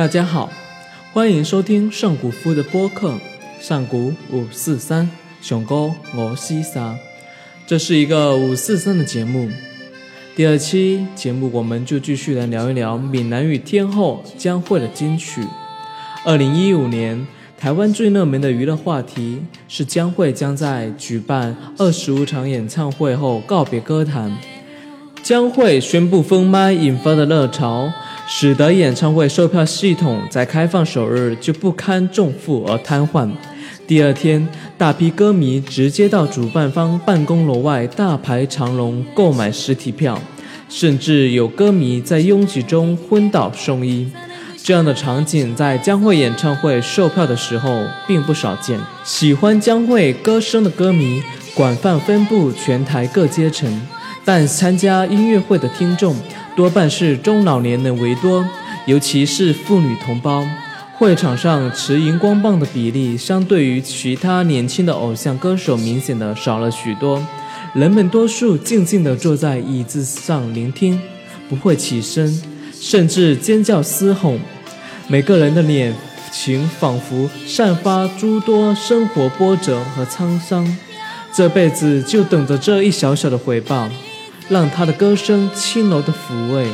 大家好，欢迎收听上古夫的播客上古五四三熊哥我西沙，这是一个五四三的节目。第二期节目，我们就继续来聊一聊闽南语天后江蕙的金曲。二零一五年，台湾最热门的娱乐话题是江蕙将在举办二十五场演唱会后告别歌坛。江蕙宣布封麦引发的热潮，使得演唱会售票系统在开放首日就不堪重负而瘫痪。第二天，大批歌迷直接到主办方办公楼外大排长龙购买实体票，甚至有歌迷在拥挤中昏倒送医。这样的场景在江蕙演唱会售票的时候并不少见。喜欢江蕙歌声的歌迷广泛分布全台各阶层。但参加音乐会的听众多半是中老年人为多，尤其是妇女同胞。会场上持荧光棒的比例，相对于其他年轻的偶像歌手，明显的少了许多。人们多数静静地坐在椅子上聆听，不会起身，甚至尖叫嘶吼。每个人的脸情仿佛散发诸多生活波折和沧桑，这辈子就等着这一小小的回报。让他的歌声轻柔的抚慰。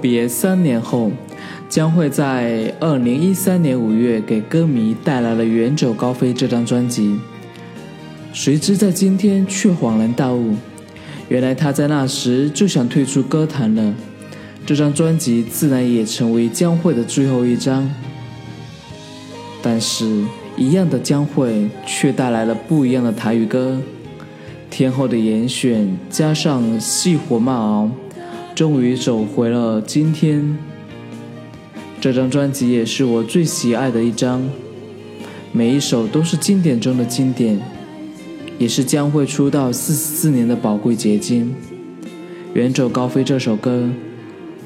别三年后，将会在二零一三年五月给歌迷带来了《远走高飞》这张专辑。谁知在今天却恍然大悟，原来他在那时就想退出歌坛了。这张专辑自然也成为将会的最后一张。但是，一样的将会却带来了不一样的台语歌。天后的严选加上细火慢熬。终于走回了今天。这张专辑也是我最喜爱的一张，每一首都是经典中的经典，也是将会出道四十四年的宝贵结晶。《远走高飞》这首歌，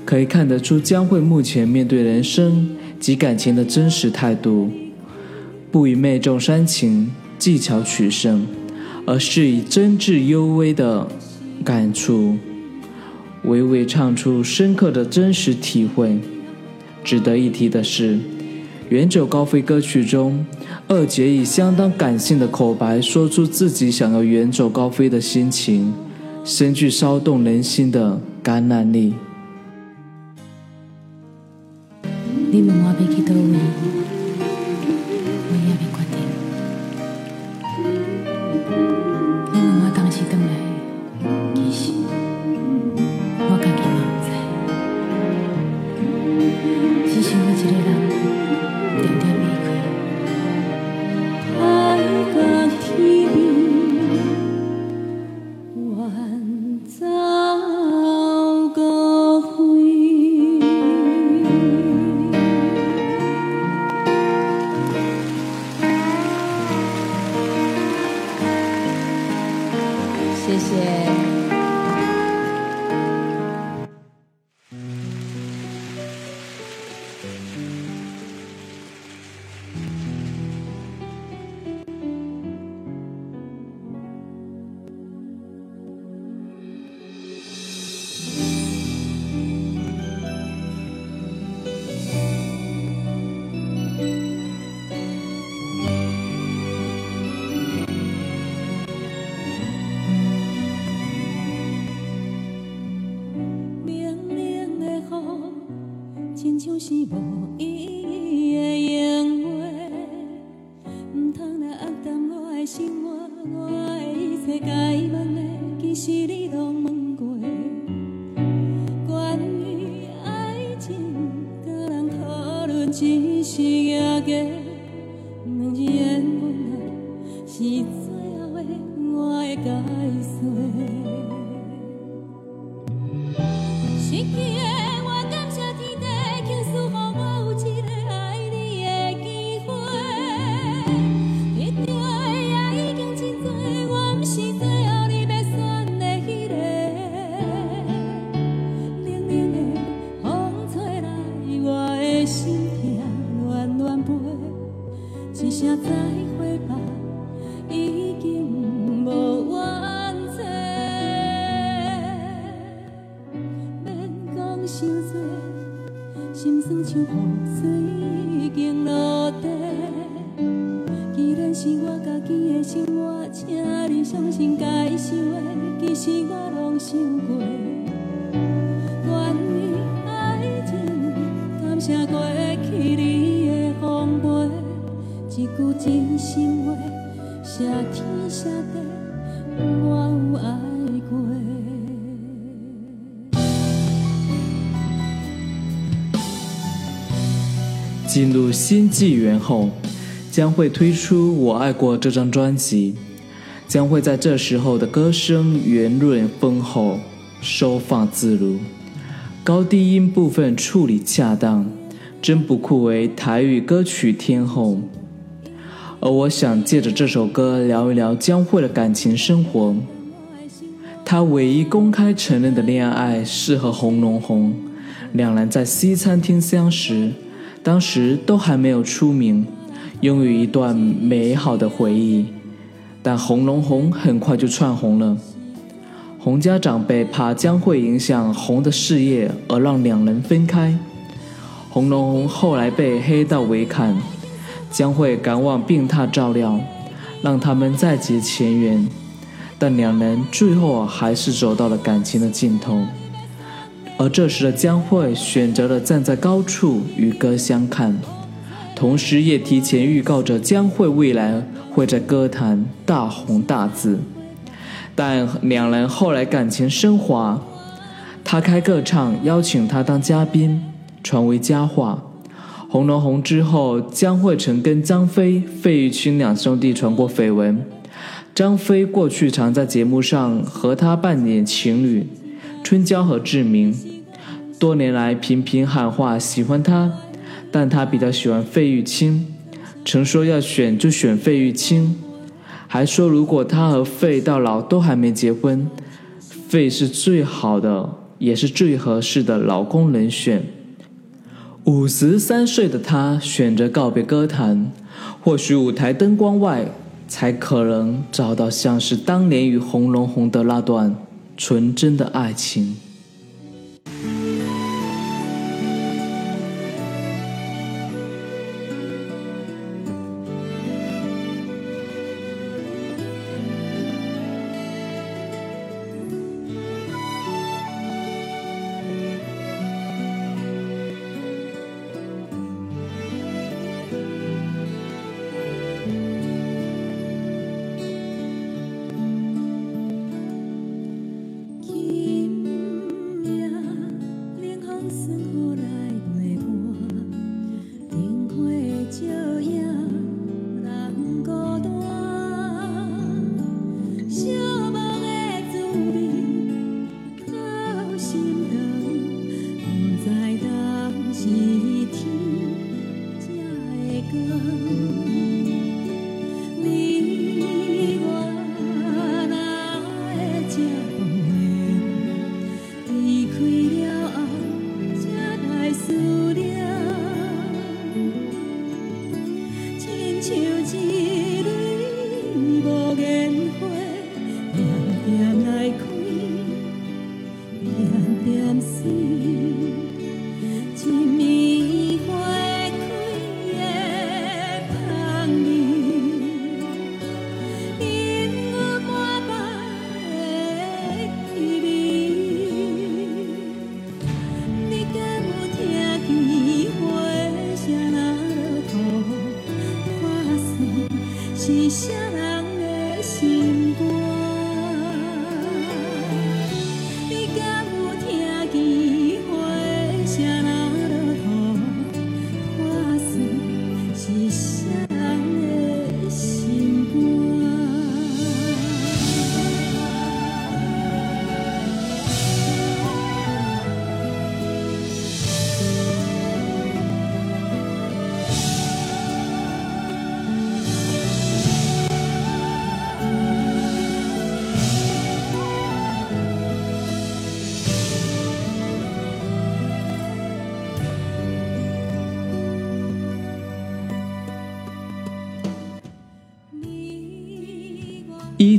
可以看得出将会目前面对人生及感情的真实态度，不以媚众煽情技巧取胜，而是以真挚幽微的感触。娓娓唱出深刻的真实体会。值得一提的是，《远走高飞》歌曲中，二姐以相当感性的口白说出自己想要远走高飞的心情，深具骚动人心的感染力。你？我进入新纪元后，将会推出《我爱过》这张专辑，将会在这时候的歌声圆润丰厚，收放自如，高低音部分处理恰当，真不愧为台语歌曲天后。而我想借着这首歌聊一聊江蕙的感情生活。她唯一公开承认的恋爱是和红龙红，两人在西餐厅相识。当时都还没有出名，拥有一段美好的回忆，但红龙红很快就窜红了。洪家长辈怕将会影响洪的事业，而让两人分开。洪龙后来被黑道围砍，将会赶往病榻照料，让他们再结前缘，但两人最后还是走到了感情的尽头。而这时的江蕙选择了站在高处与歌相看，同时也提前预告着江蕙未来会在歌坛大红大紫。但两人后来感情升华，他开个唱邀请他当嘉宾，传为佳话。红楼红之后，江蕙曾跟张飞、费玉清两兄弟传过绯闻。张飞过去常在节目上和他扮演情侣，春娇和志明。多年来频频喊话喜欢他，但他比较喜欢费玉清，曾说要选就选费玉清，还说如果他和费到老都还没结婚，费是最好的也是最合适的老公人选。五十三岁的他选择告别歌坛，或许舞台灯光外，才可能找到像是当年与红龙红的那段纯真的爱情。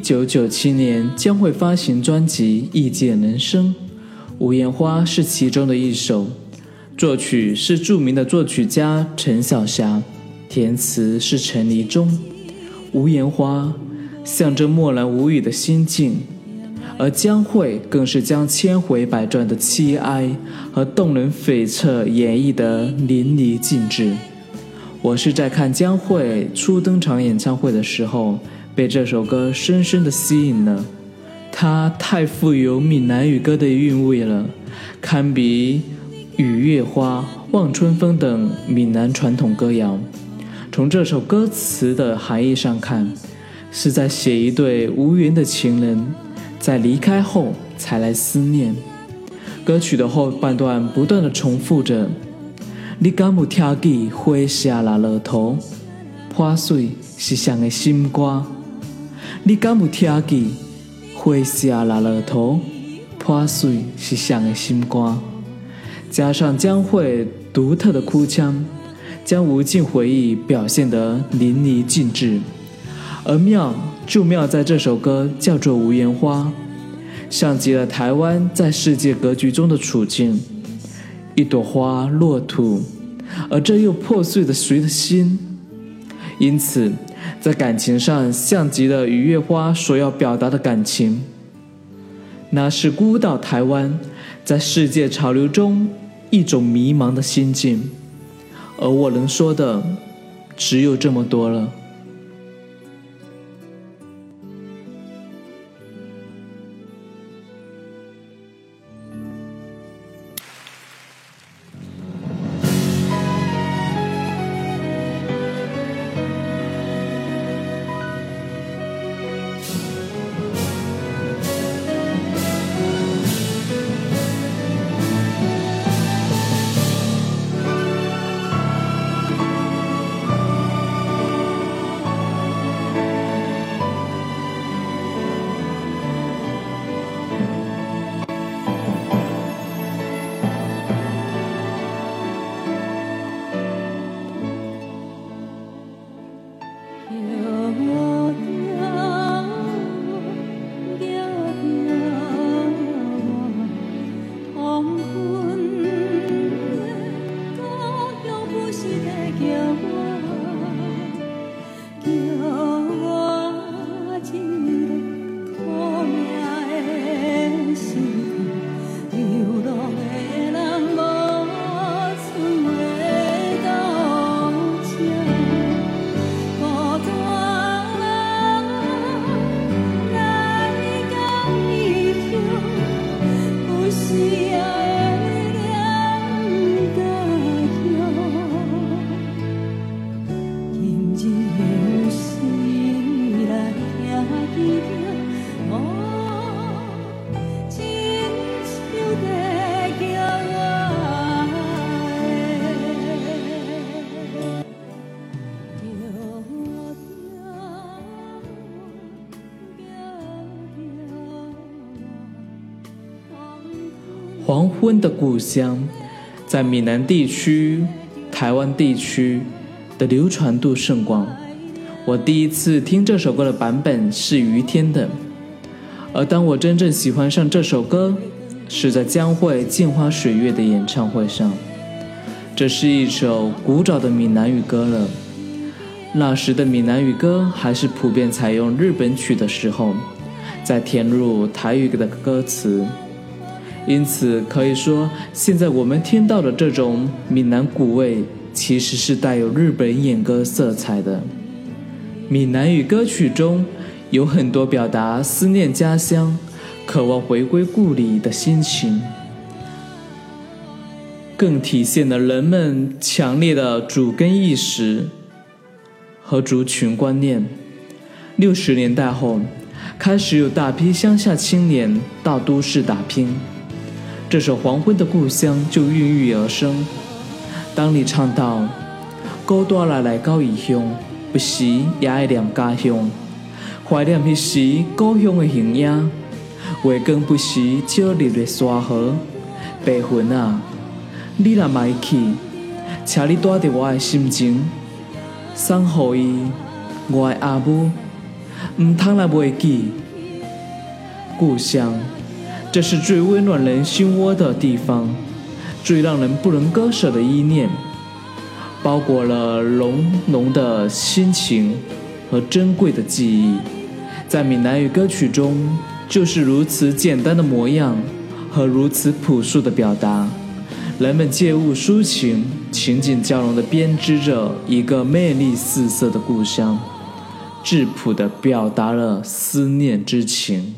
九九七年将会发行专辑《异界人生》，《无言花》是其中的一首，作曲是著名的作曲家陈小霞，填词是陈黎忠，《无言花》象征默然无语的心境，而江蕙更是将千回百转的凄哀和动人悱恻演绎得淋漓尽致。我是在看江蕙初登场演唱会的时候，被这首歌深深的吸引了。它太富有闽南语歌的韵味了，堪比《雨月花》《望春风》等闽南传统歌谣。从这首歌词的含义上看，是在写一对无缘的情人，在离开后才来思念。歌曲的后半段不断的重复着。你敢有听见花谢了落土，破碎是谁的心肝？你敢有听见花谢落了土，破碎是谁的心肝？加上江蕙独特的哭腔，将无尽回忆表现得淋漓尽致。而妙就妙在这首歌叫做《无言花》，像极了台湾在世界格局中的处境。一朵花落土，而这又破碎的谁的心？因此，在感情上像极了《雨月花》所要表达的感情，那是孤岛台湾在世界潮流中一种迷茫的心境。而我能说的，只有这么多了。黄昏的故乡，在闽南地区、台湾地区的流传度甚广。我第一次听这首歌的版本是于天的，而当我真正喜欢上这首歌，是在江蕙《镜花水月》的演唱会上。这是一首古早的闽南语歌了。那时的闽南语歌还是普遍采用日本曲的时候，再填入台语的歌词。因此可以说，现在我们听到的这种闽南古味，其实是带有日本演歌色彩的。闽南语歌曲中有很多表达思念家乡、渴望回归故里的心情，更体现了人们强烈的主根意识和族群观念。六十年代后，开始有大批乡下青年到都市打拼。这首《黄昏的故乡》就孕育而生。当你唱到“孤单来来到异乡，不时也爱念家乡，怀念彼时故乡的形影，月光不时照日的沙河，白云啊，你若卖去，请你带着我的心情，送予伊，我的阿母，唔通来袂记。故乡，这是最温暖人心窝的地方，最让人不能割舍的依念，包裹了浓浓的亲情和珍贵的记忆。在闽南语歌曲中，就是如此简单的模样和如此朴素的表达，人们借物抒情，情景交融地编织着一个魅力四射的故乡，质朴地表达了思念之情。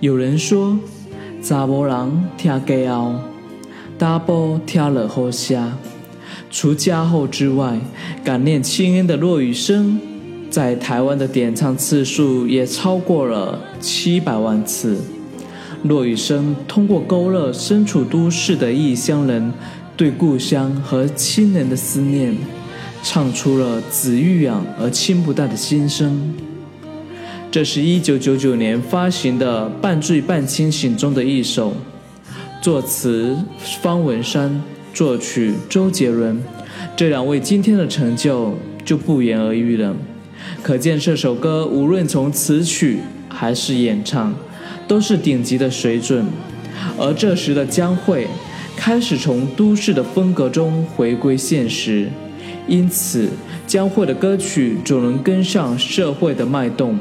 有人说，查某人听家后，大波听了好声。除家后之外，感念亲恩的落雨声，在台湾的点唱次数也超过了七百万次。落雨声通过勾勒身处都市的异乡人对故乡和亲人的思念，唱出了子欲养而亲不待的心声。这是一九九九年发行的《半醉半清醒》中的一首，作词方文山，作曲周杰伦，这两位今天的成就就不言而喻了。可见这首歌无论从词曲还是演唱，都是顶级的水准。而这时的江蕙开始从都市的风格中回归现实，因此江蕙的歌曲总能跟上社会的脉动。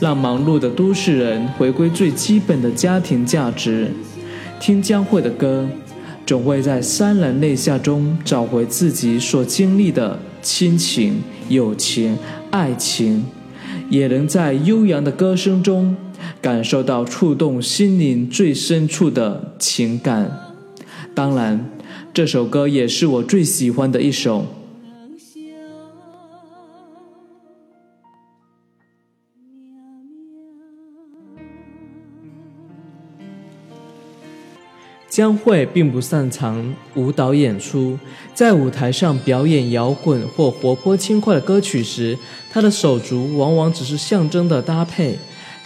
让忙碌的都市人回归最基本的家庭价值，听江蕙的歌，总会在潸然泪下中找回自己所经历的亲情、友情、爱情，也能在悠扬的歌声中感受到触动心灵最深处的情感。当然，这首歌也是我最喜欢的一首。江蕙并不擅长舞蹈演出，在舞台上表演摇滚或活泼轻快的歌曲时，她的手足往往只是象征的搭配，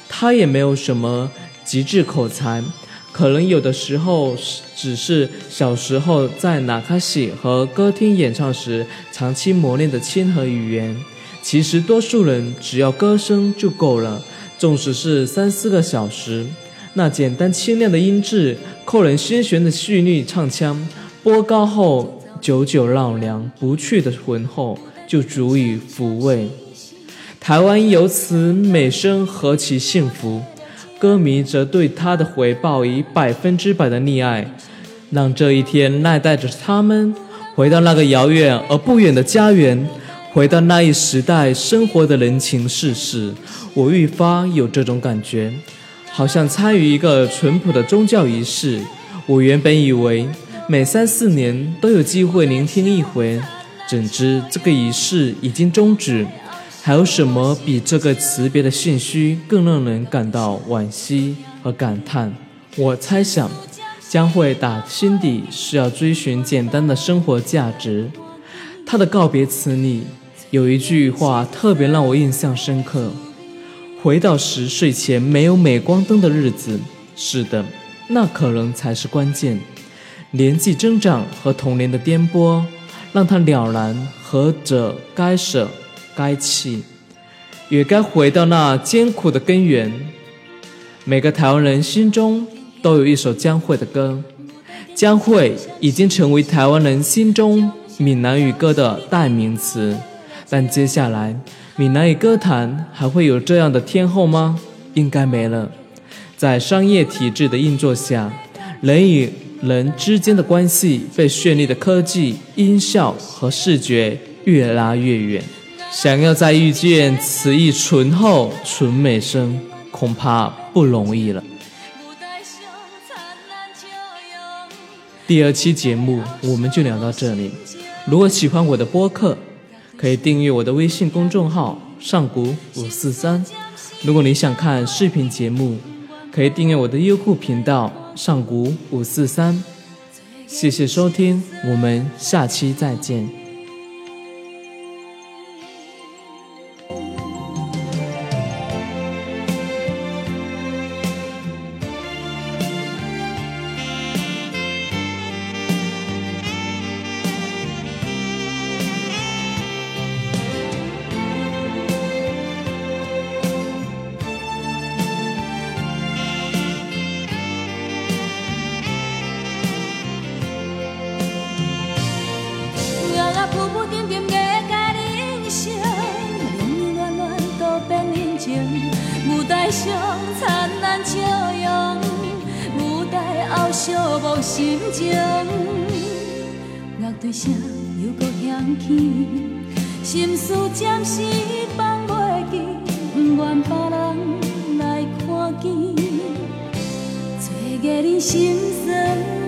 他也没有什么极致口才，可能有的时候只是小时候在纳卡西和歌厅演唱时长期磨练的亲和语言。其实多数人只要歌声就够了，纵使是三四个小时，那简单清亮的音质、扣人心弦的细腻唱腔，拨高后久久绕梁不去的浑厚，就足以抚慰。台湾由此美声何其幸福，歌迷则对他的回报以百分之百的溺爱，让这一天赖带着他们回到那个遥远而不远的家园。回到那一时代生活的人情世事，我愈发有这种感觉，好像参与一个淳朴的宗教仪式。我原本以为每三四年都有机会聆听一回，怎知这个仪式已经终止。还有什么比这个辞别的信息更让人感到惋惜和感叹？我猜想，将会打心底是要追寻简单的生活价值。他的告别词里。有一句话特别让我印象深刻：回到十岁前没有镁光灯的日子。是的，那可能才是关键。年纪增长和童年的颠簸，让他了然何者该舍该弃，也该回到那艰苦的根源。每个台湾人心中都有一首江蕙的歌，江蕙已经成为台湾人心中闽南语歌的代名词。但接下来，闽南语歌坛还会有这样的天后吗？应该没了。在商业体制的运作下，人与人之间的关系被绚丽的科技、音效和视觉越拉越远。想要再遇见此一醇厚纯美声，恐怕不容易了。第二期节目我们就聊到这里。如果喜欢我的播客，可以订阅我的微信公众号上古五四三。如果你想看视频节目，可以订阅我的优酷频道上古五四三。谢谢收听，我们下期再见。寂寞心情，乐队声又搁响起，心事暂时放袂记，不愿别人来看见，找个你心酸。